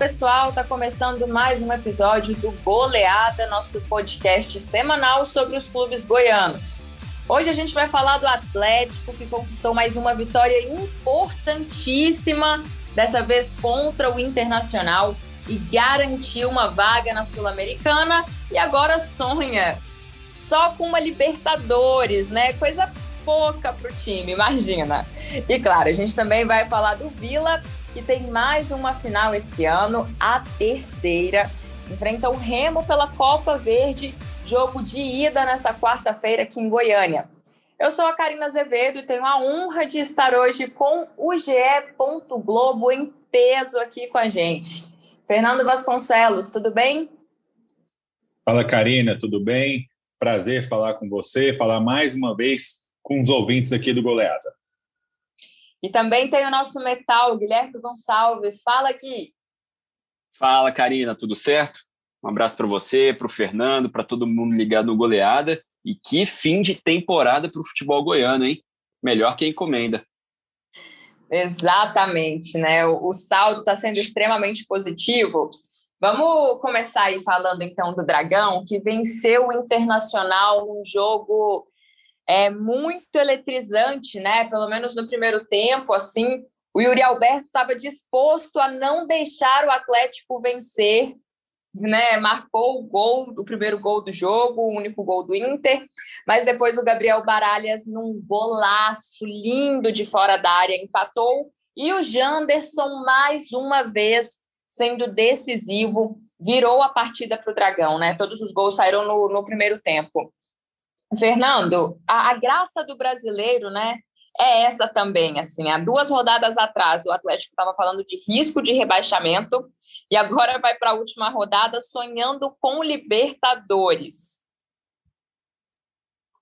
pessoal, está começando mais um episódio do Goleada, nosso podcast semanal sobre os clubes goianos. Hoje a gente vai falar do Atlético, que conquistou mais uma vitória importantíssima, dessa vez contra o Internacional, e garantiu uma vaga na Sul-Americana e agora sonha só com uma Libertadores, né? Coisa pouca para o time, imagina. E claro, a gente também vai falar do Vila, que tem mais uma final esse ano, a terceira. Enfrenta o Remo pela Copa Verde, jogo de ida nessa quarta-feira aqui em Goiânia. Eu sou a Karina Azevedo e tenho a honra de estar hoje com o GE. Globo em peso aqui com a gente. Fernando Vasconcelos, tudo bem? Fala, Karina, tudo bem? Prazer falar com você, falar mais uma vez com os ouvintes aqui do Goleada. E também tem o nosso metal, Guilherme Gonçalves. Fala aqui. Fala, Karina, tudo certo? Um abraço para você, para o Fernando, para todo mundo ligado no Goleada. E que fim de temporada para o futebol goiano, hein? Melhor que encomenda. Exatamente, né? O, o saldo está sendo extremamente positivo. Vamos começar aí falando então do Dragão, que venceu o Internacional num jogo é muito eletrizante, né? Pelo menos no primeiro tempo, assim, o Yuri Alberto estava disposto a não deixar o Atlético vencer, né? Marcou o gol, o primeiro gol do jogo, o único gol do Inter, mas depois o Gabriel Baralhas num golaço lindo de fora da área empatou e o Janderson mais uma vez sendo decisivo, virou a partida para o Dragão, né? Todos os gols saíram no, no primeiro tempo. Fernando, a, a, graça do brasileiro, né, é essa também, assim, há duas rodadas atrás o Atlético estava falando de risco de rebaixamento e agora vai para a última rodada sonhando com Libertadores.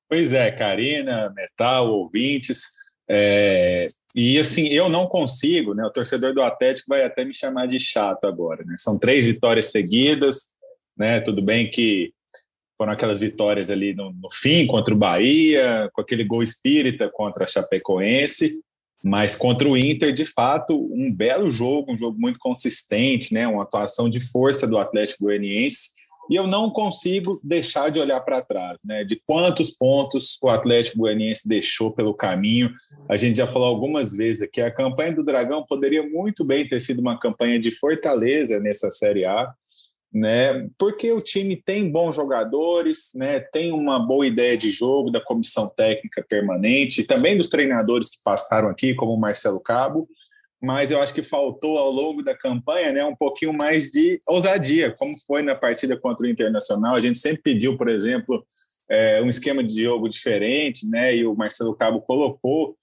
Pois é, Karina, Metal, ouvintes, é, e assim, eu não consigo, né? O torcedor do Atlético vai até me chamar de chato agora, né? São três vitórias seguidas, né? Tudo bem que foram aquelas vitórias ali no, no, fim contra o Bahia, com aquele gol espírita contra a Chapecoense, mas contra o Inter, de fato, um belo jogo, um jogo muito consistente, né? Uma atuação de força do Atlético Goianiense. E eu não consigo deixar de olhar para trás, né? De quantos pontos o Atlético Goianiense deixou pelo caminho. A gente já falou algumas vezes aqui, a campanha do Dragão poderia muito bem ter sido uma campanha de fortaleza nessa Série A né? Porque o time tem bons jogadores, né? Tem uma boa ideia de jogo da comissão técnica permanente, também dos treinadores que passaram aqui, como o Marcelo Cabo. Mas eu acho que faltou ao longo da campanha, né, um pouquinho mais de ousadia, como foi na partida contra o Internacional. A gente sempre pediu, por exemplo, é, um esquema de jogo diferente, né? E o Marcelo Cabo colocou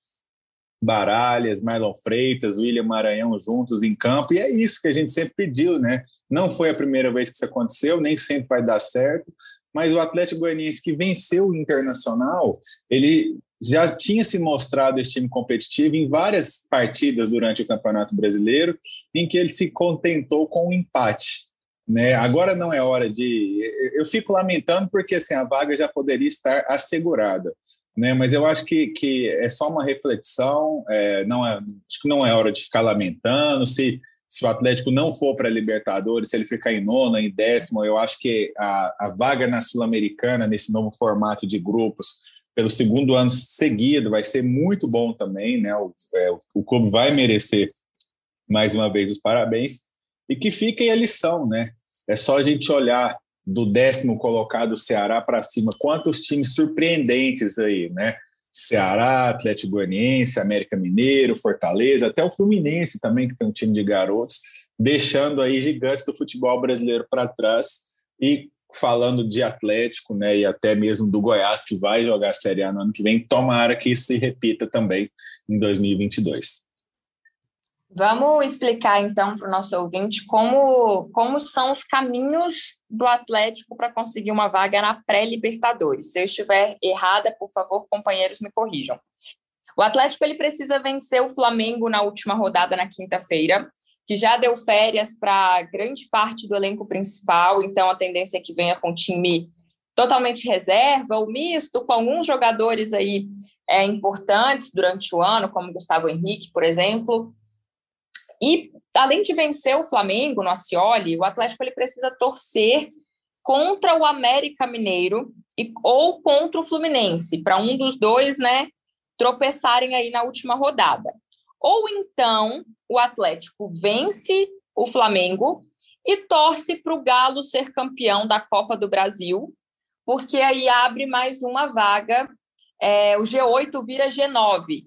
Baralhas, Marlon Freitas, William Maranhão juntos em campo, e é isso que a gente sempre pediu, né? Não foi a primeira vez que isso aconteceu, nem sempre vai dar certo, mas o Atlético Goianiense que venceu o Internacional, ele já tinha se mostrado esse time competitivo em várias partidas durante o Campeonato Brasileiro, em que ele se contentou com o um empate. Né? Agora não é hora de. Eu fico lamentando porque assim, a vaga já poderia estar assegurada né? Mas eu acho que, que é só uma reflexão, é, não é, acho que não é hora de ficar lamentando. Se, se o Atlético não for para a Libertadores, se ele ficar em nono, em décimo, eu acho que a, a vaga na Sul-Americana, nesse novo formato de grupos, pelo segundo ano seguido, vai ser muito bom também, né? O, é, o clube vai merecer mais uma vez os parabéns. E que fique a lição, né? É só a gente olhar do décimo colocado Ceará para cima, quantos times surpreendentes aí, né? Ceará, Atlético Goianiense, América Mineiro, Fortaleza, até o Fluminense também, que tem um time de garotos, deixando aí gigantes do futebol brasileiro para trás e falando de Atlético, né, e até mesmo do Goiás, que vai jogar a Série A no ano que vem, tomara que isso se repita também em 2022. Vamos explicar então para o nosso ouvinte como, como são os caminhos do Atlético para conseguir uma vaga na pré-Libertadores. Se eu estiver errada, por favor, companheiros, me corrijam. O Atlético ele precisa vencer o Flamengo na última rodada na quinta-feira, que já deu férias para grande parte do elenco principal, então a tendência é que venha com time totalmente reserva ou misto, com alguns jogadores aí é, importantes durante o ano, como Gustavo Henrique, por exemplo E além de vencer o Flamengo no Acioli, o Atlético ele precisa torcer contra o América Mineiro e, ou contra o Fluminense, para um dos dois, né, tropeçarem aí na última rodada. Ou então o Atlético vence o Flamengo e torce para o Galo ser campeão da Copa do Brasil, porque aí abre mais uma vaga, é, o G8 vira G9.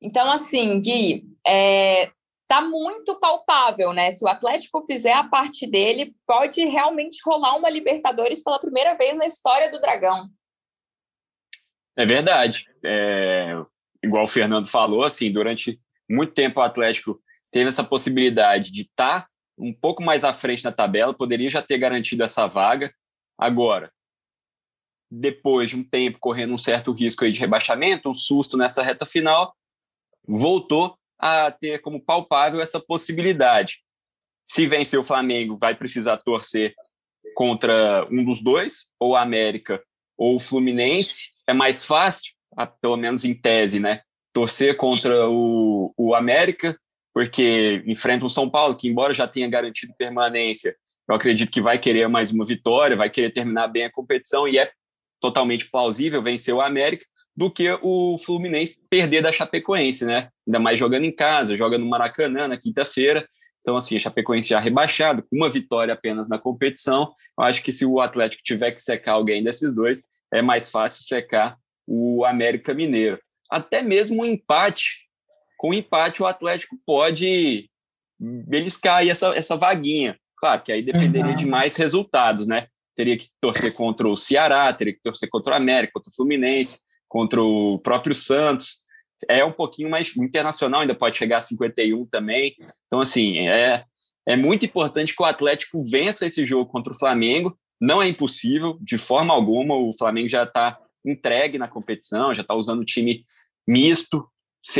Então, assim, Gui, é, tá muito palpável, né? Se o Atlético fizer a parte dele, pode realmente rolar uma Libertadores pela primeira vez na história do Dragão. É verdade. É, igual o Fernando falou, assim, durante muito tempo o Atlético teve essa possibilidade de estar tá um pouco mais à frente na tabela, poderia já ter garantido essa vaga. Agora, depois de um tempo correndo um certo risco aí de rebaixamento, um susto nessa reta final, voltou a ter como palpável essa possibilidade. Se vencer o Flamengo, vai precisar torcer contra um dos dois, ou América ou Fluminense. É mais fácil, pelo menos em tese, né? Torcer contra o, o América, porque enfrenta o São Paulo, que, embora já tenha garantido permanência, eu acredito que vai querer mais uma vitória, vai querer terminar bem a competição, e é totalmente plausível vencer o América do que o Fluminense perder da Chapecoense, né? Ainda mais jogando em casa, joga no Maracanã na quinta-feira. Então, assim, a Chapecoense já rebaixado, com uma vitória apenas na competição. Eu acho que se o Atlético tiver que secar alguém desses dois, é mais fácil secar o América Mineiro. Até mesmo um empate. Com empate, o Atlético pode beliscar aí essa, essa vaguinha. Claro que aí dependeria uhum. de mais resultados, né? Teria que torcer contra o Ceará, teria que torcer contra o América, contra o Fluminense contra o próprio Santos. É um pouquinho mais internacional, ainda pode chegar a 51 também. Então, assim, é, é muito importante que o Atlético vença esse jogo contra o Flamengo. Não é impossível, de forma alguma. O Flamengo já está entregue na competição, já está usando o time misto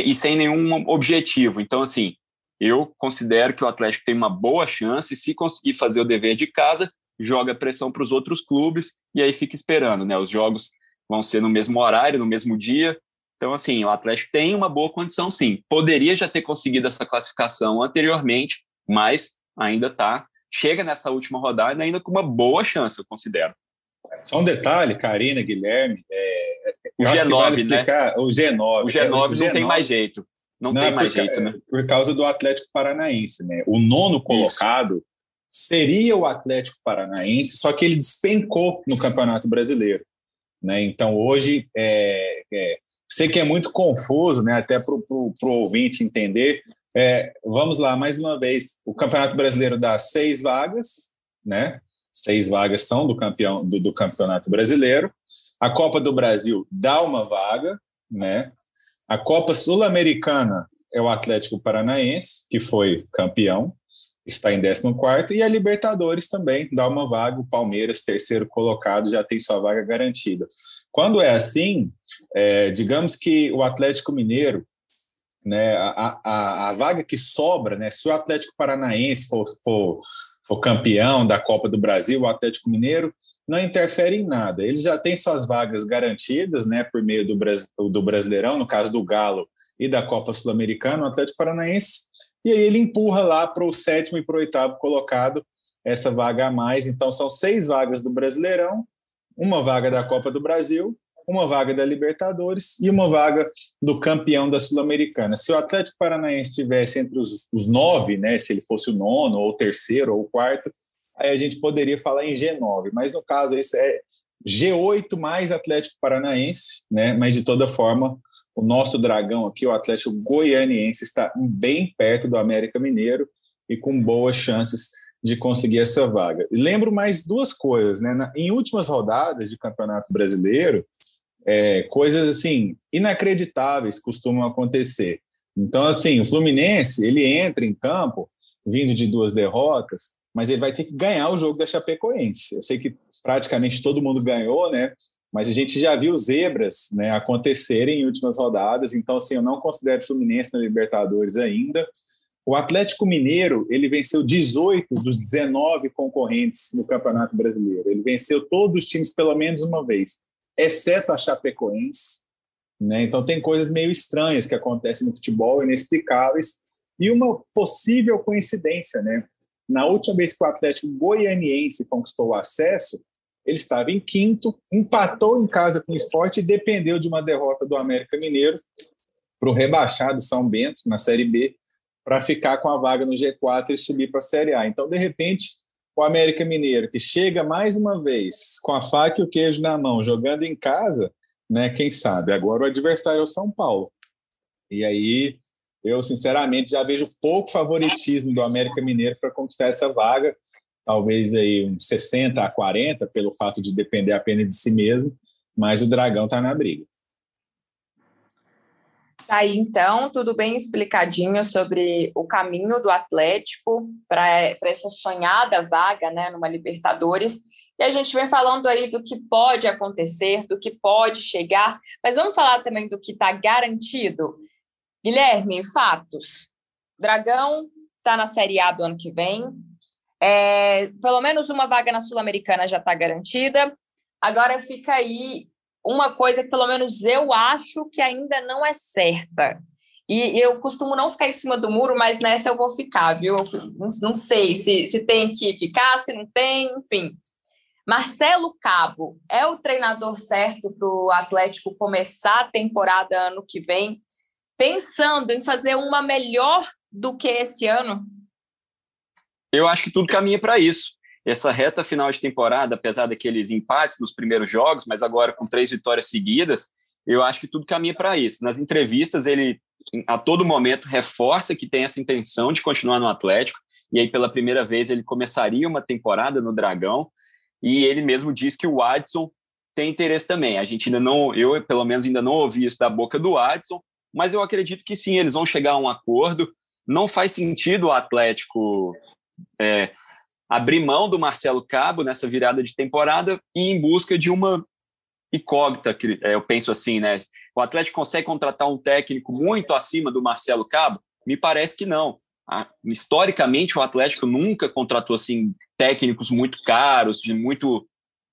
e sem nenhum objetivo. Então, assim, eu considero que o Atlético tem uma boa chance. Se conseguir fazer o dever de casa, joga pressão para os outros clubes e aí fica esperando, né? Os jogos vão ser no mesmo horário, no mesmo dia. Então, assim, o Atlético tem uma boa condição, sim. Poderia já ter conseguido essa classificação anteriormente, mas ainda está. Chega nessa última rodada ainda com uma boa chance, eu considero. Só um detalhe, Karina, Guilherme. É, o G9, vale né? explicar, né? O G9. O G9 é, não G9, tem mais jeito. Não, não tem mais por, jeito, né? Por causa do Atlético Paranaense, né? O nono colocado Isso. seria o Atlético Paranaense, só que ele despencou no Campeonato Brasileiro. Né? Então, hoje, é, é, sei que é muito confuso, né? até para o ouvinte entender. É, vamos lá, mais uma vez, o Campeonato Brasileiro dá seis vagas, né? Seis vagas são do campeão do, do Campeonato Brasileiro. A Copa do Brasil dá uma vaga, né? A Copa Sul-Americana é o Atlético Paranaense, que foi campeão, está em 14 e a Libertadores também dá uma vaga. O Palmeiras, terceiro colocado, já tem sua vaga garantida. Quando é assim, é, digamos que o Atlético Mineiro, né, a, a, a, vaga que sobra, né, se o Atlético Paranaense for, for, for campeão da Copa do Brasil, o Atlético Mineiro não interfere em nada. Ele já tem suas vagas garantidas, né, por meio do, do Brasileirão, no caso do Galo e da Copa Sul-Americana. O Atlético Paranaense e aí ele empurra lá para o sétimo e para o oitavo colocado essa vaga a mais. Então são seis vagas do Brasileirão, uma vaga da Copa do Brasil, uma vaga da Libertadores e uma vaga do campeão da Sul-Americana. Se o Atlético Paranaense estivesse entre os, os, nove, né, se ele fosse o nono, ou o terceiro, ou o quarto, aí a gente poderia falar em G9. Mas no caso, isso é G8 mais Atlético Paranaense, né? Mas de toda forma, o nosso dragão aqui, o Atlético Goianiense, está bem perto do América Mineiro e com boas chances de conseguir essa vaga. E lembro mais duas coisas, né? Na, em últimas rodadas de Campeonato Brasileiro, é, coisas assim inacreditáveis costumam acontecer. Então, assim, o Fluminense ele entra em campo vindo de duas derrotas, mas ele vai ter que ganhar o jogo da Chapecoense. Eu sei que praticamente todo mundo ganhou, né? Mas a gente já viu zebras né, acontecerem em últimas rodadas, então assim, eu não considero o Fluminense na Libertadores ainda. O Atlético Mineiro, ele venceu 18 dos 19 concorrentes no Campeonato Brasileiro. Ele venceu todos os times pelo menos uma vez, exceto a Chapecoense. Né? Então tem coisas meio estranhas que acontecem no futebol, inexplicáveis, E uma possível coincidência, né? Na última vez que o Atlético Goianiense conquistou o acesso, ele estava em quinto, empatou em casa com o esporte e dependeu de uma derrota do América Mineiro para o rebaixado São Bento, na Série B, para ficar com a vaga no G4 e subir para a Série A. Então, de repente, o América Mineiro, que chega mais uma vez com a faca e o queijo na mão, jogando em casa, né? Quem sabe? Agora o adversário é o São Paulo. E aí, eu sinceramente já vejo pouco favoritismo do América Mineiro para conquistar essa vaga talvez aí uns 60 a 40 pelo fato de depender apenas de si mesmo, mas o Dragão está na briga. Tá aí, então, tudo bem explicadinho sobre o caminho do Atlético para essa sonhada vaga né, numa Libertadores. E a gente vem falando aí do que pode acontecer, do que pode chegar, mas vamos falar também do que está garantido. Guilherme, fatos. Dragão está na Série A do ano que vem, é, pelo menos uma vaga na Sul-Americana já está garantida. Agora fica aí uma coisa que, pelo menos, eu acho que ainda não é certa. E eu costumo não ficar em cima do muro, mas nessa eu vou ficar, viu? Não, não sei se, se tem que ficar, se não tem, enfim. Marcelo Cabo é o treinador certo para o Atlético começar a temporada ano que vem, pensando em fazer uma melhor do que esse ano? Eu acho que tudo caminha para isso. Essa reta final de temporada, apesar daqueles empates nos primeiros jogos, mas agora com três vitórias seguidas, eu acho que tudo caminha para isso. Nas entrevistas, ele a todo momento reforça que tem essa intenção de continuar no Atlético, e aí pela primeira vez ele começaria uma temporada no Dragão, e ele mesmo diz que o Adson tem interesse também. A gente ainda não, eu pelo menos ainda não ouvi isso da boca do Adson, mas eu acredito que sim, eles vão chegar a um acordo. Não faz sentido o Atlético é, abrir mão do Marcelo Cabo nessa virada de temporada e em busca de uma incógnita, que é, eu penso assim, né? O Atlético consegue contratar um técnico muito acima do Marcelo Cabo? Me parece que não. Historicamente, o Atlético nunca contratou assim técnicos muito caros, de muito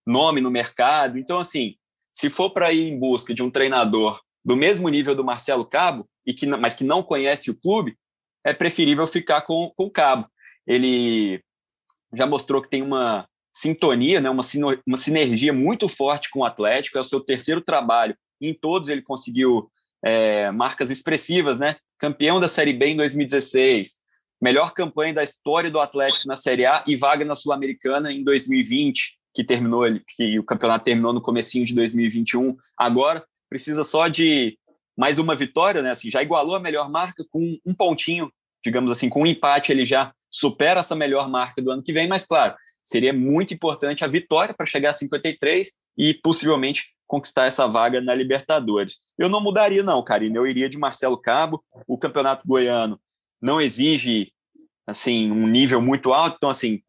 nome no mercado. Então, assim, se for para ir em busca de um treinador do mesmo nível do Marcelo Cabo, e que, mas que não conhece o clube, é preferível ficar com, com o Cabo ele já mostrou que tem uma sintonia, né, uma, uma sinergia muito forte com o Atlético, é o seu terceiro trabalho, em todos ele conseguiu é, marcas expressivas, né? Campeão da Série B em 2016, melhor campanha da história do Atlético na Série A e vaga na Sul-Americana em 2020, que terminou que o campeonato terminou no comecinho de 2021. Agora precisa só de mais uma vitória, né? Assim, já igualou a melhor marca com um pontinho, digamos assim, com um empate ele já supera essa melhor marca do ano que vem, mas claro, seria muito importante a vitória para chegar a 53 e possivelmente conquistar essa vaga na Libertadores. Eu não mudaria não, Karine, eu iria de Marcelo Cabo. O Campeonato Goiano não exige assim um nível muito alto, então assim,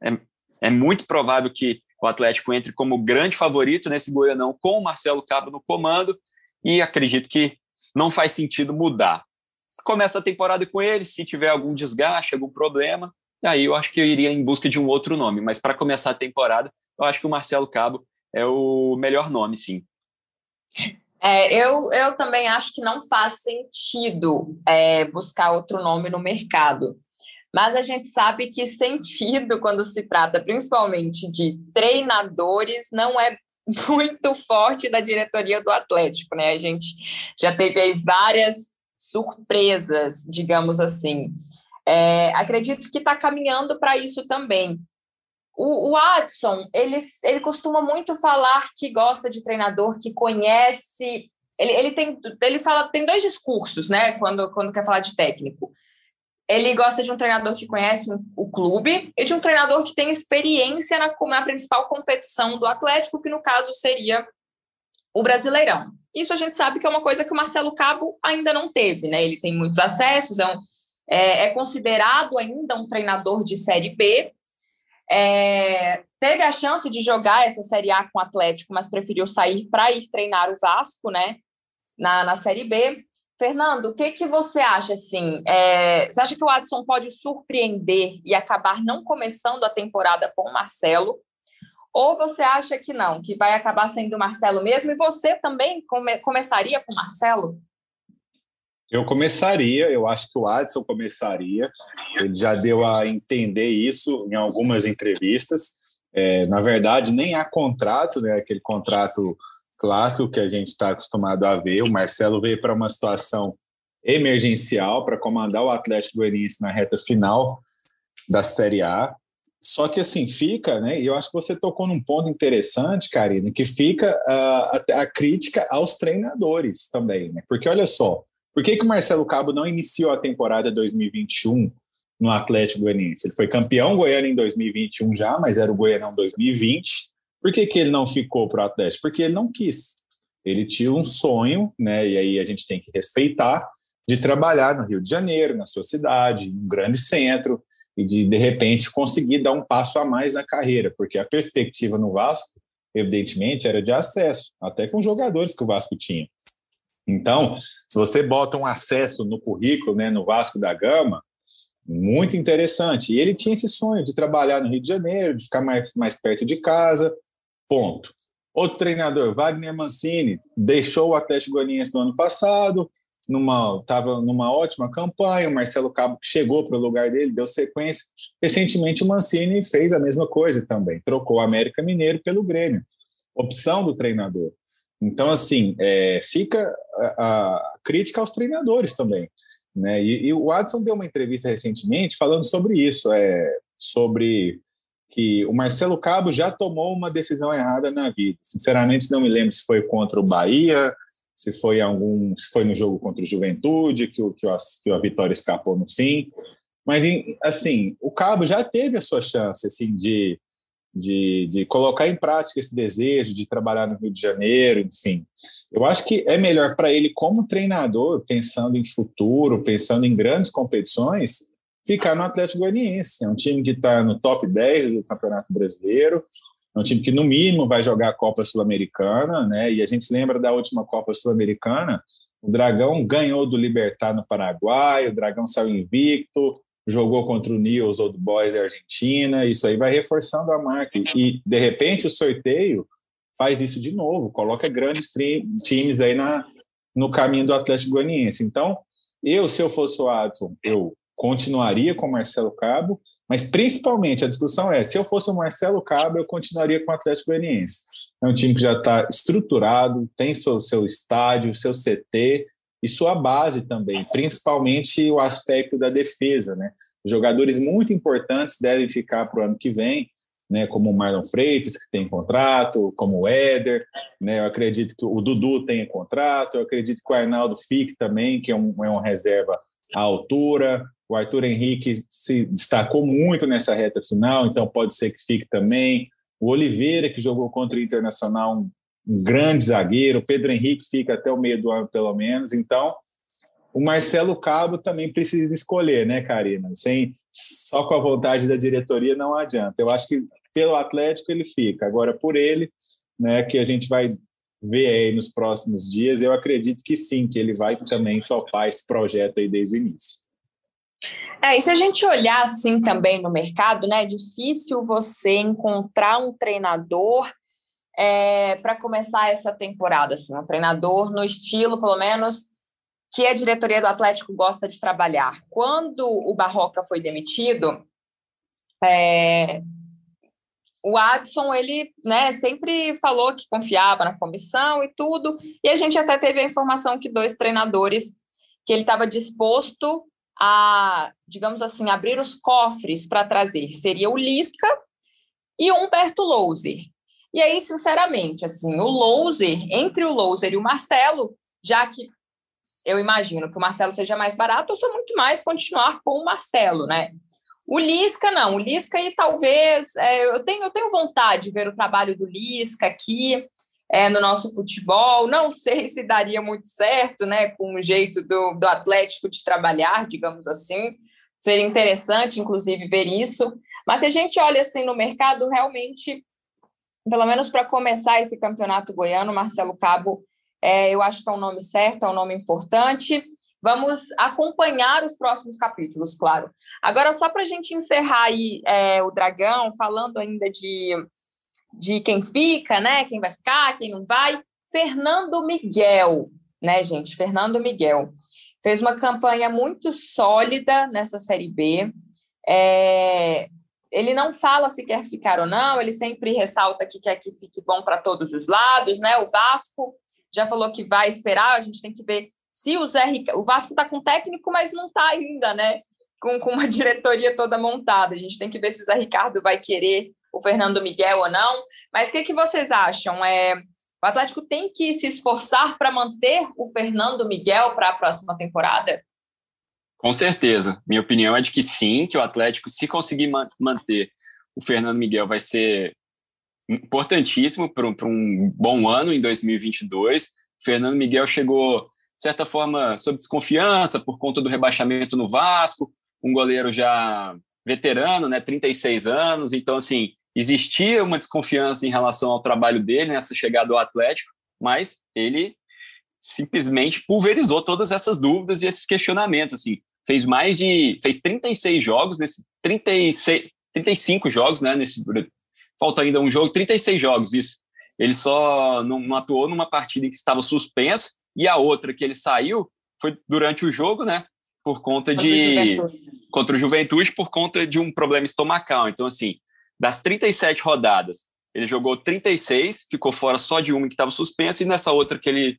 é, é muito provável que o Atlético entre como grande favorito nesse Goianão com o Marcelo Cabo no comando e acredito que não faz sentido mudar começa a temporada com ele, se tiver algum desgaste, algum problema, aí eu acho que eu iria em busca de um outro nome. Mas para começar a temporada, eu acho que o Marcelo Cabo é o melhor nome, sim. É, eu, eu também acho que não faz sentido é, buscar outro nome no mercado. Mas a gente sabe que sentido, quando se trata principalmente de treinadores, não é muito forte da diretoria do Atlético, né? A gente já teve aí várias surpresas, digamos assim. É, acredito que está caminhando para isso também. O, Adson, ele, ele costuma muito falar que gosta de treinador que conhece. Ele, ele tem ele fala tem dois discursos, né? Quando, quando quer falar de técnico. Ele gosta de um treinador que conhece o clube e de um treinador que tem experiência na, na principal competição do Atlético, que no caso seria o Brasileirão. Isso a gente sabe que é uma coisa que o Marcelo Cabo ainda não teve, né? Ele tem muitos acessos, é, um, é, é considerado ainda um treinador de Série B. É, teve a chance de jogar essa Série A com o Atlético, mas preferiu sair para ir treinar o Vasco, né? Na, na Série B. Fernando, o que, que você acha assim? É, você acha que o Adson pode surpreender e acabar não começando a temporada com o Marcelo? Ou você acha que não, que vai acabar sendo o Marcelo mesmo? E você também come, começaria com o Marcelo? Eu começaria, eu acho que o Adson começaria. Ele já deu a entender isso em algumas entrevistas. É, na verdade, nem há contrato, né? Aquele contrato clássico que a gente está acostumado a ver. O Marcelo veio para uma situação emergencial para comandar o Atlético Goianiense na reta final da Série A. Só que assim fica, né? E eu acho que você tocou num ponto interessante, Karina, que fica a, a, a crítica aos treinadores também, né? Porque olha só, por que, que o Marcelo Cabo não iniciou a temporada 2021 no Atlético Goianiense? Ele foi campeão goiano em 2021 já, mas era o Goianão 2020. Por que, que ele não ficou para o Atlético? Porque ele não quis. Ele tinha um sonho, né? E aí a gente tem que respeitar de trabalhar no Rio de Janeiro, na sua cidade, um grande centro, e de, de repente, conseguir dar um passo a mais na carreira, porque a perspectiva no Vasco, evidentemente, era de acesso, até com jogadores que o Vasco tinha. Então, se você bota um acesso no currículo, né, no Vasco da Gama, muito interessante. E ele tinha esse sonho de trabalhar no Rio de Janeiro, de ficar mais, mais perto de casa, ponto. Outro treinador, Wagner Mancini, deixou o Atlético Goianiense no ano passado, numa estava numa ótima campanha, o Marcelo Cabo chegou para o lugar dele, deu sequência. Recentemente o Mancini fez a mesma coisa também, trocou o América Mineiro pelo Grêmio. Opção do treinador. Então, assim, é, fica a, a, crítica aos treinadores também. Né? E, e, o Adson deu uma entrevista recentemente falando sobre isso, é, sobre que o Marcelo Cabo já tomou uma decisão errada na vida. Sinceramente, não me lembro se foi contra o Bahia, se foi algum, se foi no jogo contra o Juventude que o que, a, que a vitória escapou no fim. Mas assim, o Cabo já teve a sua chance assim de, de, de colocar em prática esse desejo de trabalhar no Rio de Janeiro, enfim. Eu acho que é melhor para ele como treinador, pensando em futuro, pensando em grandes competições, ficar no Atlético Goianiense. É um time que está no top 10 do Campeonato Brasileiro, é um time que, no mínimo, vai jogar a Copa Sul-Americana, né? E a gente lembra da última Copa Sul-Americana, o Dragão ganhou do Libertar no Paraguai, o Dragão saiu invicto, jogou contra o News Old Boys da Argentina, isso aí vai reforçando a marca. E, de repente, o sorteio faz isso de novo, coloca grandes times aí na, no caminho do Atlético Goianiense. Então, eu, se eu fosse o Adson, eu continuaria com o Marcelo Cabo, mas principalmente a discussão é: se eu fosse o Marcelo Cabo, eu continuaria com o Atlético Goianiense. É um time que já está estruturado, tem seu, seu estádio, seu CT e sua base também, principalmente o aspecto da defesa. Né? Jogadores muito importantes devem ficar para o ano que vem, né, como o Marlon Freitas, que tem contrato, como o Éder, né, eu acredito que o Dudu tem contrato, eu acredito que o Arnaldo Fique também, que é um, é um reserva à altura, o Arthur Henrique se destacou muito nessa reta final, então pode ser que fique também. O Oliveira, que jogou contra o Internacional, um, grande zagueiro. O Pedro Henrique fica até o meio do ano, pelo menos. Então, o Marcelo Cabo também precisa escolher, né, Karina? Sem, só com a vontade da diretoria não adianta. Eu acho que pelo Atlético ele fica. Agora, por ele, né, que a gente vai ver aí nos próximos dias, eu acredito que sim, que ele vai também topar esse projeto aí desde o início. É, e se a gente olhar assim também no mercado, né, é difícil você encontrar um treinador é, para começar essa temporada, assim, um treinador no estilo, pelo menos, que a diretoria do Atlético gosta de trabalhar. Quando o Barroca foi demitido, é, o Adson, ele né, sempre falou que confiava na comissão e tudo, e a gente até teve a informação que dois treinadores que ele estava disposto a, digamos assim, abrir os cofres para trazer seria o Lisca e o Humberto Louser. E aí, sinceramente, assim, o Louser, entre o Louser e o Marcelo, já que eu imagino que o Marcelo seja mais barato, eu sou muito mais continuar com o Marcelo, né? O Lisca, não. O Lisca, e talvez. É, eu, tenho, eu tenho vontade de ver o trabalho do Lisca aqui é, no nosso futebol. Não sei se daria muito certo, né, com o jeito do, do Atlético de trabalhar, digamos assim. Seria interessante, inclusive, ver isso. Mas se a gente olha assim no mercado, realmente, pelo menos para começar esse campeonato goiano, Marcelo Cabo, é, eu acho que é um nome certo, é um nome importante. Vamos acompanhar os próximos capítulos, claro. Agora, só para a gente encerrar aí é, o Dragão, falando ainda de de quem fica, né? Quem vai ficar, quem não vai. Fernando Miguel, né, gente? Fernando Miguel. fez uma campanha muito sólida nessa Série B. É, ele não fala se quer ficar ou não, ele sempre ressalta que quer que fique bom para todos os lados, né? O Vasco já falou que vai esperar, a gente tem que ver se o Zé Ricardo, o Vasco está com técnico, mas não está ainda, né? Com, com uma diretoria toda montada. A gente tem que ver se o Zé Ricardo vai querer o Fernando Miguel ou não. Mas o que, que vocês acham? É, o Atlético tem que se esforçar para manter o Fernando Miguel para a próxima temporada? Com certeza. Minha opinião é de que sim, que o Atlético, se conseguir manter o Fernando Miguel, vai ser importantíssimo para um, bom ano em 2022. O Fernando Miguel chegou, de certa forma, sob desconfiança por conta do rebaixamento no Vasco, um goleiro já veterano, né, 36 anos, então, assim, existia uma desconfiança em relação ao trabalho dele nessa chegada ao Atlético, mas ele simplesmente pulverizou todas essas dúvidas e esses questionamentos, assim, fez mais de, fez 36 jogos, nesse 36, 35 jogos, né, nesse, falta ainda um jogo, 36 jogos, isso, ele só não, não atuou numa partida em que estava suspenso, e a outra que ele saiu foi durante o jogo, né, por conta de, contra o Juventude, por conta de um problema estomacal, então, assim, das 37 rodadas, ele jogou 36, ficou fora só de uma que estava suspensa, e nessa outra que ele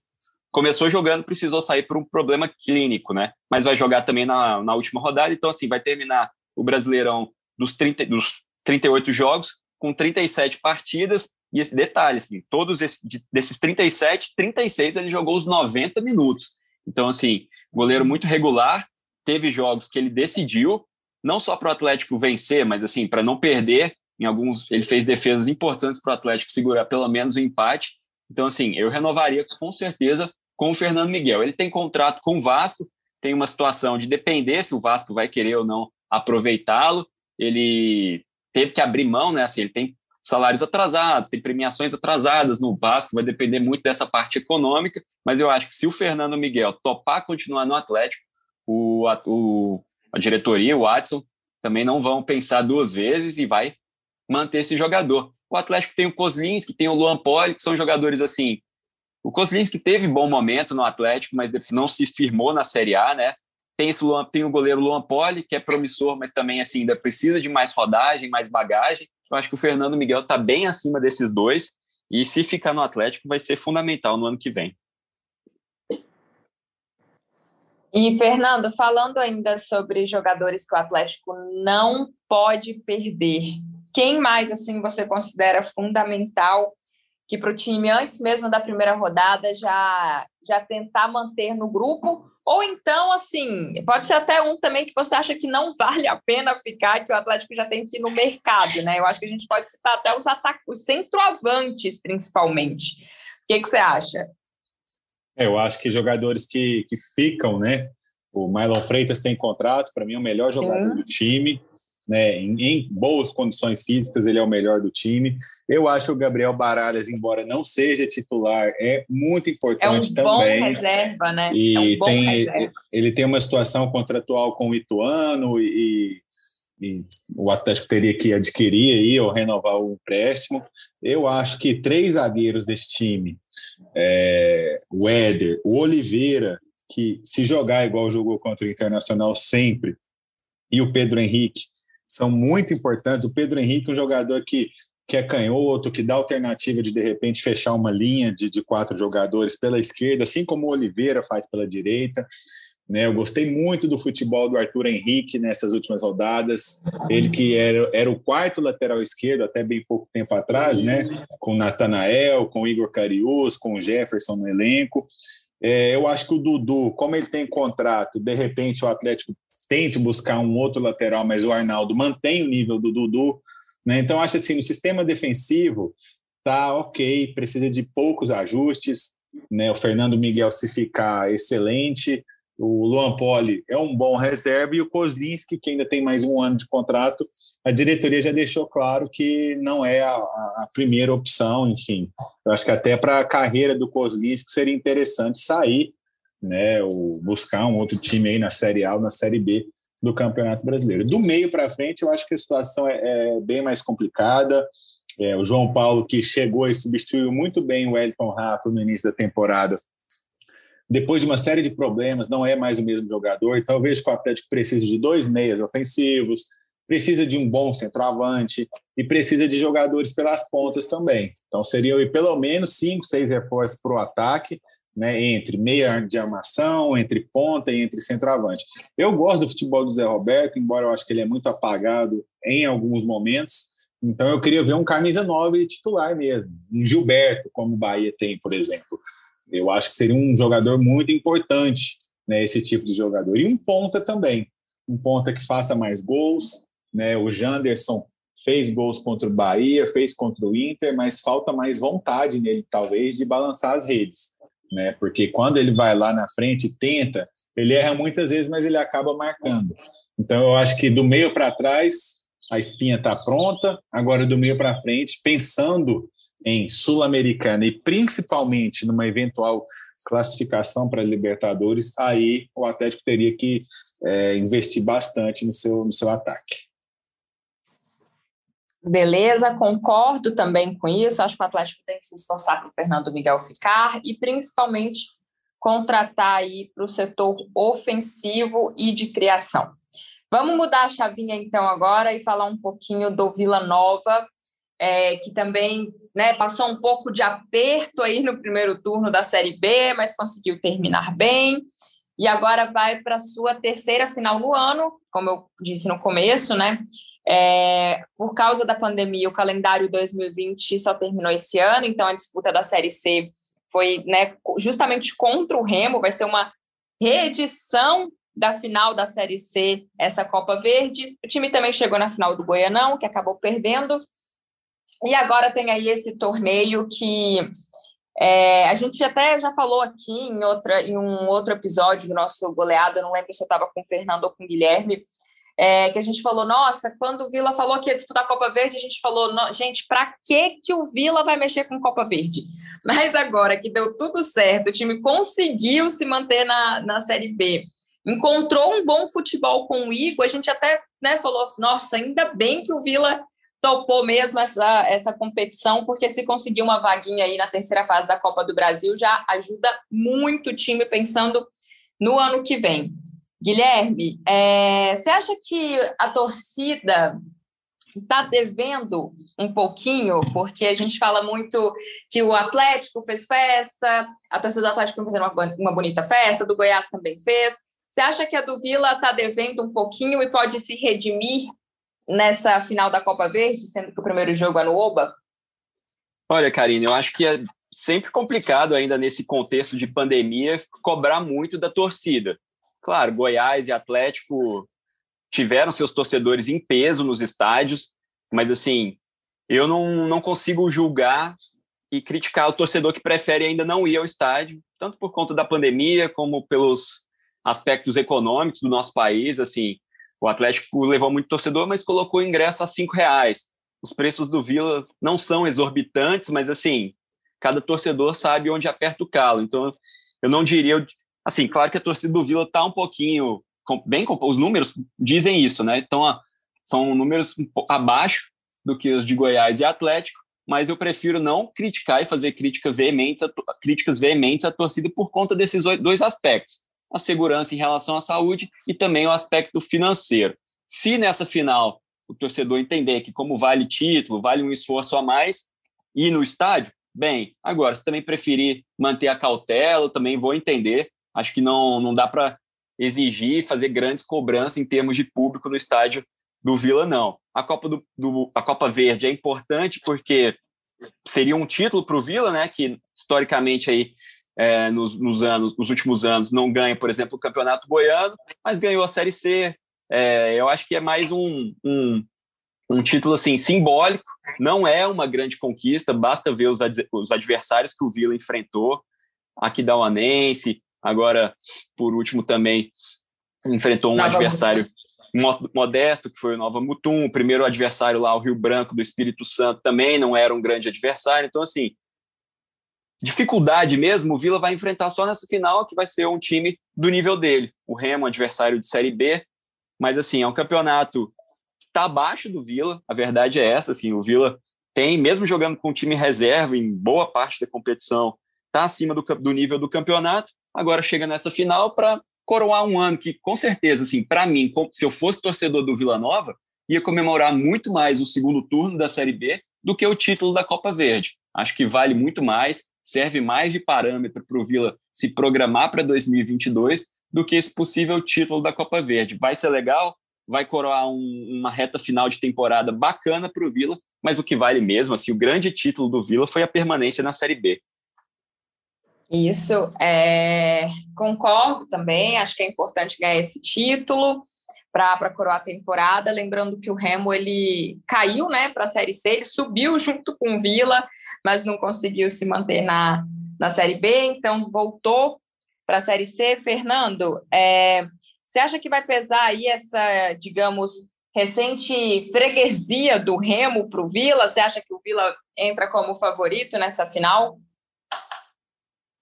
começou jogando, precisou sair por um problema clínico, né? Mas vai jogar também na, na última rodada, então assim, vai terminar o Brasileirão dos, 30, dos 38 jogos com 37 partidas, e esse detalhe, assim, todos esses, desses 37, 36 ele jogou os 90 minutos. Então, assim, goleiro muito regular, teve jogos que ele decidiu, não só para o Atlético vencer, mas assim, para não perder, em alguns ele fez defesas importantes para o Atlético segurar pelo menos o empate. Então, assim, eu renovaria com certeza com o Fernando Miguel. Ele tem contrato com o Vasco, tem uma situação de depender se o Vasco vai querer ou não aproveitá-lo. Ele teve que abrir mão, né? Assim, ele tem salários atrasados, tem premiações atrasadas no Vasco, vai depender muito dessa parte econômica, mas eu acho que se o Fernando Miguel topar continuar no Atlético, o, a, o, a diretoria, o Watson, também não vão pensar duas vezes e vai manter esse jogador. O Atlético tem o Kozlinski, tem o Luan Poli, que são jogadores assim. O Kozlinski teve bom momento no Atlético, mas não se firmou na Série A, né? Tem, esse Luan, tem o goleiro Luan Poli, que é promissor, mas também assim ainda precisa de mais rodagem, mais bagagem. Eu acho que o Fernando Miguel está bem acima desses dois e se ficar no Atlético vai ser fundamental no ano que vem. E Fernando, falando ainda sobre jogadores que o Atlético não pode perder, quem mais assim você considera fundamental que para o time antes mesmo da primeira rodada já já tentar manter no grupo ou então assim pode ser até um também que você acha que não vale a pena ficar que o Atlético já tem que ir no mercado, né? Eu acho que a gente pode citar até os ataques, os centroavantes principalmente. O que, que você acha? É, eu acho que jogadores que, que ficam, né? O Marlon Freitas tem contrato, para mim é o melhor Sim. jogador do time né, em, em, boas condições físicas, ele é o melhor do time. Eu acho que o Gabriel Baralhas, embora não seja titular, é muito importante também. É um também. bom reserva, né? E é um tem, reserva. ele tem uma situação contratual com o Ituano e, e, o Atlético teria que adquirir aí ou renovar o empréstimo. Eu acho que três zagueiros desse time, é, o Éder, o Oliveira, que se jogar igual jogou contra o Internacional sempre, e o Pedro Henrique, são muito importantes. O Pedro Henrique, um jogador que, que é canhoto, que dá alternativa de, de repente, fechar uma linha de, de quatro jogadores pela esquerda, assim como o Oliveira faz pela direita. Né, eu gostei muito do futebol do Arthur Henrique nessas últimas rodadas. Ele que era, era o quarto lateral esquerdo até bem pouco tempo atrás, né? Com Natanael, com Igor Carius, com Jefferson no elenco. É, eu acho que o Dudu, como ele tem contrato, de repente o Atlético tente buscar um outro lateral, mas o Arnaldo mantém o nível do Dudu. Né? Então, acho assim, no sistema defensivo tá ok, precisa de poucos ajustes. Né? O Fernando Miguel, se ficar excelente, o Luan Poli é um bom reserva e o Kozlinski, que ainda tem mais um ano de contrato, a diretoria já deixou claro que não é a, a primeira opção, enfim. Eu acho que até para a carreira do Kozlinski seria interessante sair né, ou buscar um outro time aí na Série A ou na Série B do Campeonato Brasileiro. Do meio para frente, eu acho que a situação é, é bem mais complicada. É, o João Paulo, que chegou e substituiu muito bem o Elton Rato no início da temporada, depois de uma série de problemas, não é mais o mesmo jogador. Que o Atlético precisa de dois meias ofensivos, precisa de um bom centroavante e precisa de jogadores pelas pontas também. Então, seriam pelo menos cinco, seis reforços para o ataque, né, entre meia de armação, entre ponta e entre centroavante. Eu gosto do futebol do Zé Roberto, embora eu acho que ele é muito apagado em alguns momentos. Então, eu queria ver um camisa 9 titular mesmo, um Gilberto, como o Bahia tem, por exemplo. Eu acho que seria um jogador muito importante, né, esse tipo de jogador. E um ponta também, um ponta que faça mais gols, né? O Janderson fez gols contra o Bahia, fez contra o Inter, mas falta mais vontade nele, talvez, de balançar as redes, né? Porque quando ele vai lá na frente e tenta, ele erra muitas vezes, mas ele acaba marcando. Então, eu acho que do meio para trás, a espinha está pronta. Agora, do meio para frente, pensando em Sul-Americana e principalmente numa eventual classificação para Libertadores, aí o Atlético teria que é, investir bastante no seu, no seu ataque. Beleza, concordo também com isso. Acho que o Atlético tem que se esforçar para o Fernando Miguel ficar e principalmente contratar aí para o setor ofensivo e de criação. Vamos mudar a chavinha então agora e falar um pouquinho do Vila Nova, é, que também né, passou um pouco de aperto aí no primeiro turno da Série B, mas conseguiu terminar bem. E agora vai para a sua terceira final no ano, como eu disse no começo, né? É, por causa da pandemia, o calendário 2020 só terminou esse ano, então a disputa da Série C foi né, justamente contra o Remo, vai ser uma reedição da final da Série C, essa Copa Verde. O time também chegou na final do Goianão, que acabou perdendo. E agora tem aí esse torneio que é, a gente até já falou aqui em, outra, em um outro episódio do nosso goleado, não lembro se eu estava com o Fernando ou com o Guilherme, é, que a gente falou, nossa, quando o Vila falou que ia disputar a Copa Verde, a gente falou, gente, para que que o Vila vai mexer com Copa Verde? Mas agora que deu tudo certo, o time conseguiu se manter na, na Série B, encontrou um bom futebol com o Igor, a gente até né, falou, nossa, ainda bem que o Vila topou mesmo essa, essa competição, porque se conseguir uma vaguinha aí na terceira fase da Copa do Brasil, já ajuda muito o time pensando no ano que vem. Guilherme, é, você acha que a torcida está devendo um pouquinho, porque a gente fala muito que o Atlético fez festa, a torcida do Atlético fez uma, uma bonita festa, do Goiás também fez. Você acha que a do Vila está devendo um pouquinho e pode se redimir nessa final da Copa Verde, sendo que o primeiro jogo é no Oba? Olha, Karine, eu acho que é sempre complicado ainda nesse contexto de pandemia cobrar muito da torcida. Claro, Goiás e Atlético tiveram seus torcedores em peso nos estádios, mas assim, eu não, não consigo julgar e criticar o torcedor que prefere ainda não ir ao estádio, tanto por conta da pandemia como pelos aspectos econômicos do nosso país. Assim, o Atlético levou muito torcedor, mas colocou o ingresso a cinco reais. Os preços do Vila não são exorbitantes, mas assim, cada torcedor sabe onde aperta o calo. Então, eu não diria, Assim, claro que a torcida do Vila está um pouquinho, bem, os números dizem isso, né? Então, são números abaixo do que os de Goiás e Atlético, mas eu prefiro não criticar e fazer crítica veementes a, críticas veementes à torcida por conta desses dois aspectos: a segurança em relação à saúde e também o aspecto financeiro. Se nessa final o torcedor entender que, como vale título, vale um esforço a mais, ir no estádio, bem. Agora, se também preferir manter a cautela, também vou entender acho que não, não dá para exigir fazer grandes cobranças em termos de público no estádio do Vila, não. A Copa, do, do a Copa Verde é importante porque seria um título para o Vila, né, que historicamente aí é, nos, nos, anos, nos últimos anos não ganha, por exemplo, o Campeonato Goiano, mas ganhou a Série C. É, eu acho que é mais um, um, um, título assim simbólico. Não é uma grande conquista, basta ver os, os adversários que o Vila enfrentou, aqui da Uanense, Agora, por último, também enfrentou um Nova adversário Mutum. modesto, que foi o Nova Mutum. O primeiro adversário lá, o Rio Branco do Espírito Santo, também não era um grande adversário. Então, assim, dificuldade mesmo, o Vila vai enfrentar só nessa final, que vai ser um time do nível dele. O Remo, adversário de Série B. Mas, assim, é um campeonato que está abaixo do Vila. A verdade é essa, assim, o Vila tem, mesmo jogando com time reserva em boa parte da competição, está acima do, do nível do campeonato agora chega nessa final para coroar um ano que, com certeza, assim, para mim, se eu fosse torcedor do Vila Nova, ia comemorar muito mais o segundo turno da Série B do que o título da Copa Verde. Acho que vale muito mais, serve mais de parâmetro para o Vila se programar para 2022 do que esse possível título da Copa Verde. Vai ser legal, vai coroar um, uma reta final de temporada bacana para o Vila, mas o que vale mesmo, assim, o grande título do Vila foi a permanência na Série B. Isso, é, concordo também, acho que é importante ganhar esse título para coroar a temporada, lembrando que o Remo ele caiu né, para a Série C, ele subiu junto com o Vila, mas não conseguiu se manter na, na Série B, então voltou para a Série C. Fernando, é, você acha que vai pesar aí essa, digamos, recente freguesia do Remo para o Vila? Você acha que o Vila entra como favorito nessa final?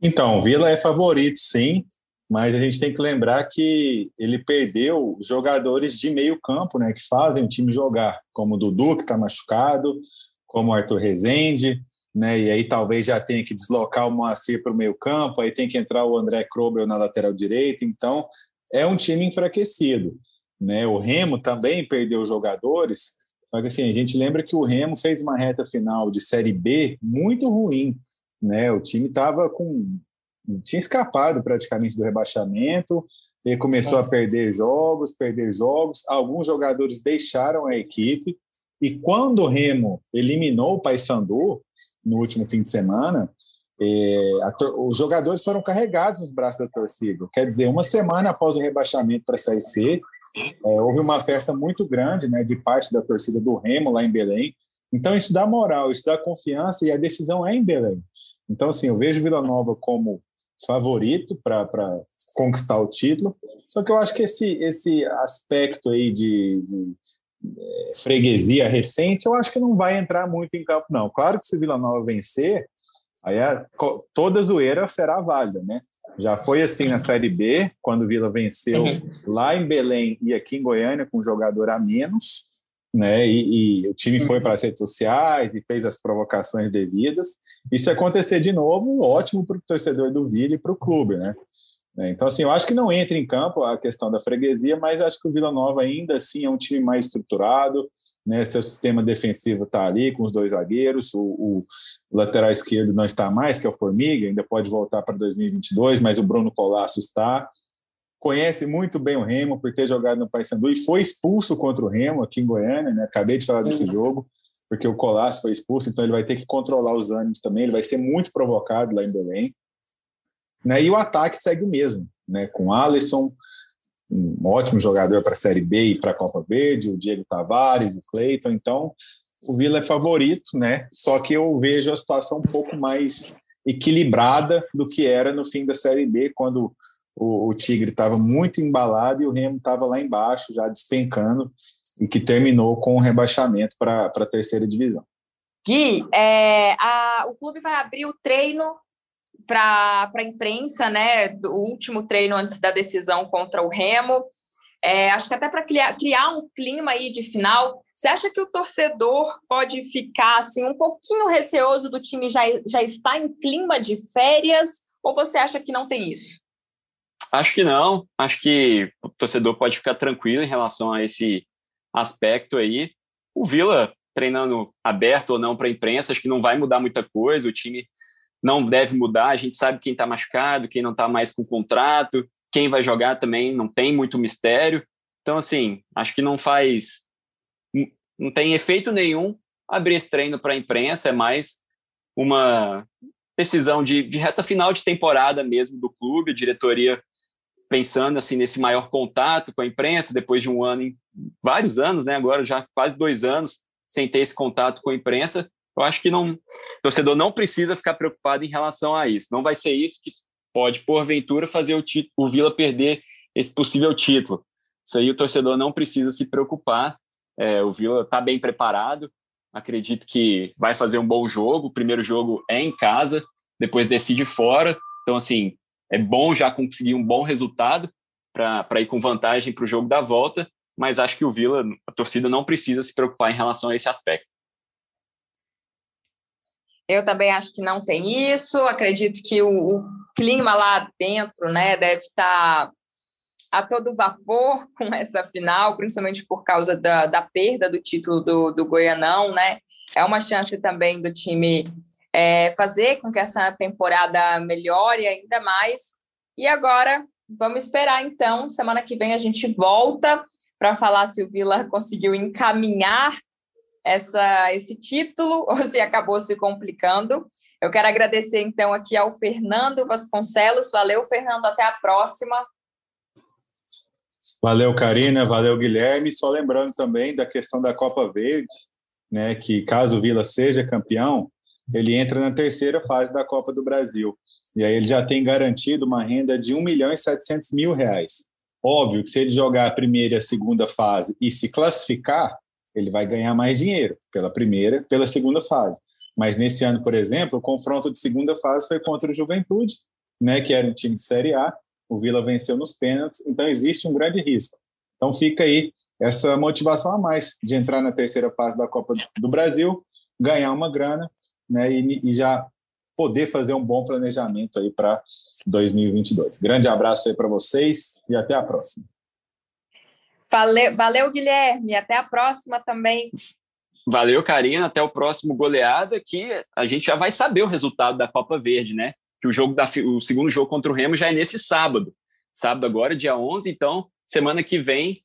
Então, Vila é favorito, sim, mas a gente tem que lembrar que ele perdeu jogadores de meio campo, né, que fazem o time jogar, como o Dudu, que está machucado, como o Arthur Rezende, né, e aí talvez já tenha que deslocar o Moacir para o meio campo, aí tem que entrar o André Krobel na lateral direita, então é um time enfraquecido. Né? O Remo também perdeu jogadores, só que assim, a gente lembra que o Remo fez uma reta final de Série B muito ruim, né? O time estava com tinha escapado praticamente do rebaixamento, ele começou a perder jogos, perder jogos, alguns jogadores deixaram a equipe, e quando o Remo eliminou o Paysandu no último fim de semana, é, os jogadores foram carregados nos braços da torcida. Quer dizer, uma semana após o rebaixamento para a Série C, é, houve uma festa muito grande né, de parte da torcida do Remo lá em Belém. Então, isso dá moral, isso dá confiança e a decisão é em Belém. Então, assim, eu vejo Vila Nova como favorito para conquistar o título. Só que eu acho que esse, esse aspecto aí de, de é, freguesia recente, eu acho que não vai entrar muito em campo, não. Claro que se Vila Nova vencer, aí a, toda zoeira será válida, né? Já foi assim na Série B, quando o Vila venceu uhum. lá em Belém e aqui em Goiânia com um jogador a menos, né? E, e o time foi para as redes sociais e fez as provocações devidas. E se acontecer de novo, ótimo para o torcedor do Vila e para o clube, né? É, então, assim, eu acho que não entra em campo a questão da freguesia, mas acho que o Vila Nova ainda assim é um time mais estruturado, né? Seu sistema defensivo está ali com os dois zagueiros, o, o, lateral esquerdo não está mais, que é o Formiga, ainda pode voltar para 2022, mas o Bruno Colasso está. Conhece muito bem o Remo por ter jogado no Paysandu e foi expulso contra o Remo aqui em Goiânia, né? Acabei de falar desse jogo, porque o Colasso foi expulso, então ele vai ter que controlar os ânimos também, ele vai ser muito provocado lá em Belém. Né? E o ataque segue o mesmo, né? com Alisson, um ótimo jogador para a Série B e para a Copa Verde, o Diego Tavares, o Cleiton. Então, o Vila é favorito, né? Só que eu vejo a situação um pouco mais equilibrada do que era no fim da Série B, quando o, o Tigre estava muito embalado e o Remo estava lá embaixo, já despencando, e que terminou com o rebaixamento para a terceira divisão. Gui, é, a, o clube vai abrir o treino para a imprensa, né, do último treino antes da decisão contra o Remo. É, acho que até para criar, criar um clima aí de final, você acha que o torcedor pode ficar assim um pouquinho receoso do time já, já estar em clima de férias, ou você acha que não tem isso? Acho que não. Acho que o torcedor pode ficar tranquilo em relação a esse aspecto aí. O Vila treinando aberto ou não para a imprensa, acho que não vai mudar muita coisa. O time não deve mudar. A gente sabe quem está machucado, quem não está mais com contrato, quem vai jogar também não tem muito mistério. Então, assim, acho que não faz. Não tem efeito nenhum abrir esse treino para a imprensa, é mais uma decisão de, de reta final de temporada mesmo do clube, a diretoria pensando assim nesse maior contato com a imprensa depois de um ano, vários anos, né? Agora já quase dois anos sem ter esse contato com a imprensa, eu acho que não, o torcedor não precisa ficar preocupado em relação a isso. Não vai ser isso que pode, porventura, fazer o, o Vila perder esse possível título. Isso aí o torcedor não precisa se preocupar. É, o Vila está bem preparado. Acredito que vai fazer um bom jogo. O primeiro jogo é em casa, depois decide fora. Então, assim, é bom já conseguir um bom resultado para ir com vantagem para o jogo da volta. Mas acho que o Vila, a torcida não precisa se preocupar em relação a esse aspecto. Eu também acho que não tem isso. Acredito que o, o clima lá dentro, né? Deve estar tá a todo vapor com essa final, principalmente por causa da, da perda do título do, do Goianão, né? É uma chance também do time é, fazer com que essa temporada melhore ainda mais. E agora vamos esperar então. Semana que vem a gente volta para falar se o Vila conseguiu encaminhar essa, esse título ou se acabou se complicando. Eu quero agradecer então aqui ao Fernando Vasconcelos. Valeu, Fernando. Até a próxima. Valeu, Karina. Valeu, Guilherme. Só lembrando também da questão da Copa Verde, né, que caso o Vila seja campeão, ele entra na terceira fase da Copa do Brasil. E aí ele já tem garantido uma renda de 1 milhão e 700 mil reais. Óbvio que se ele jogar a primeira e a segunda fase e se classificar, ele vai ganhar mais dinheiro pela primeira, pela segunda fase. Mas nesse ano, por exemplo, o confronto de segunda fase foi contra o Juventude, né, que era um time de Série A. O Vila venceu nos pênaltis, então existe um grande risco. Então fica aí essa motivação a mais de entrar na terceira fase da Copa do Brasil, ganhar uma grana, né, e, e já poder fazer um bom planejamento aí para 2022. Grande abraço aí para vocês e até a próxima. Valeu, valeu, Guilherme. Até a próxima também. Valeu, Karina. Até o próximo goleada, que a gente já vai saber o resultado da Copa Verde, né? Que o jogo da, o segundo jogo contra o Remo já é nesse sábado. Sábado agora, dia 11. Então, semana que vem,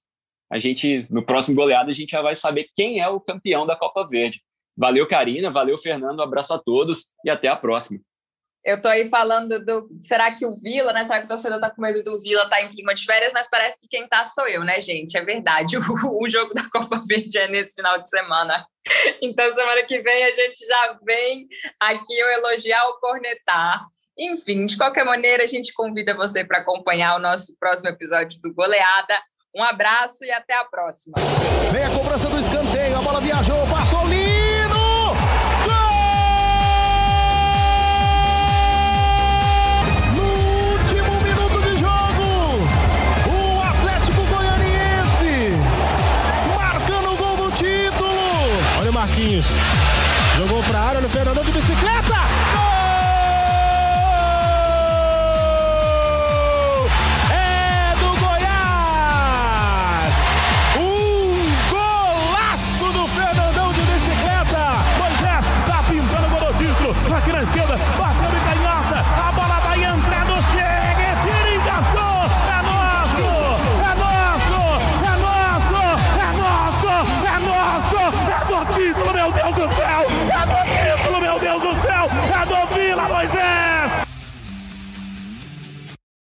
a gente, no próximo goleada, a gente já vai saber quem é o campeão da Copa Verde. Valeu, Karina. Valeu, Fernando. Um abraço a todos e até a próxima. Eu tô aí falando do. Será que o Vila, né? Será que o torcedor tá com medo do Vila tá em clima de férias? Mas parece que quem tá sou eu, né, gente? É verdade. O, o jogo da Copa Verde é nesse final de semana. Então, semana que vem a gente já vem aqui o elogiar ou cornetar. Enfim, de qualquer maneira, a gente convida você para acompanhar o nosso próximo episódio do Goleada. Um abraço e até a próxima. Vem a cobrança do escanteio, a bola viajou, passou Lino! Gol! No último minuto de jogo, o Atlético Goianiense marcando o gol do título. Olha o Marquinhos, jogou para a área, no Fernando de bicicleta.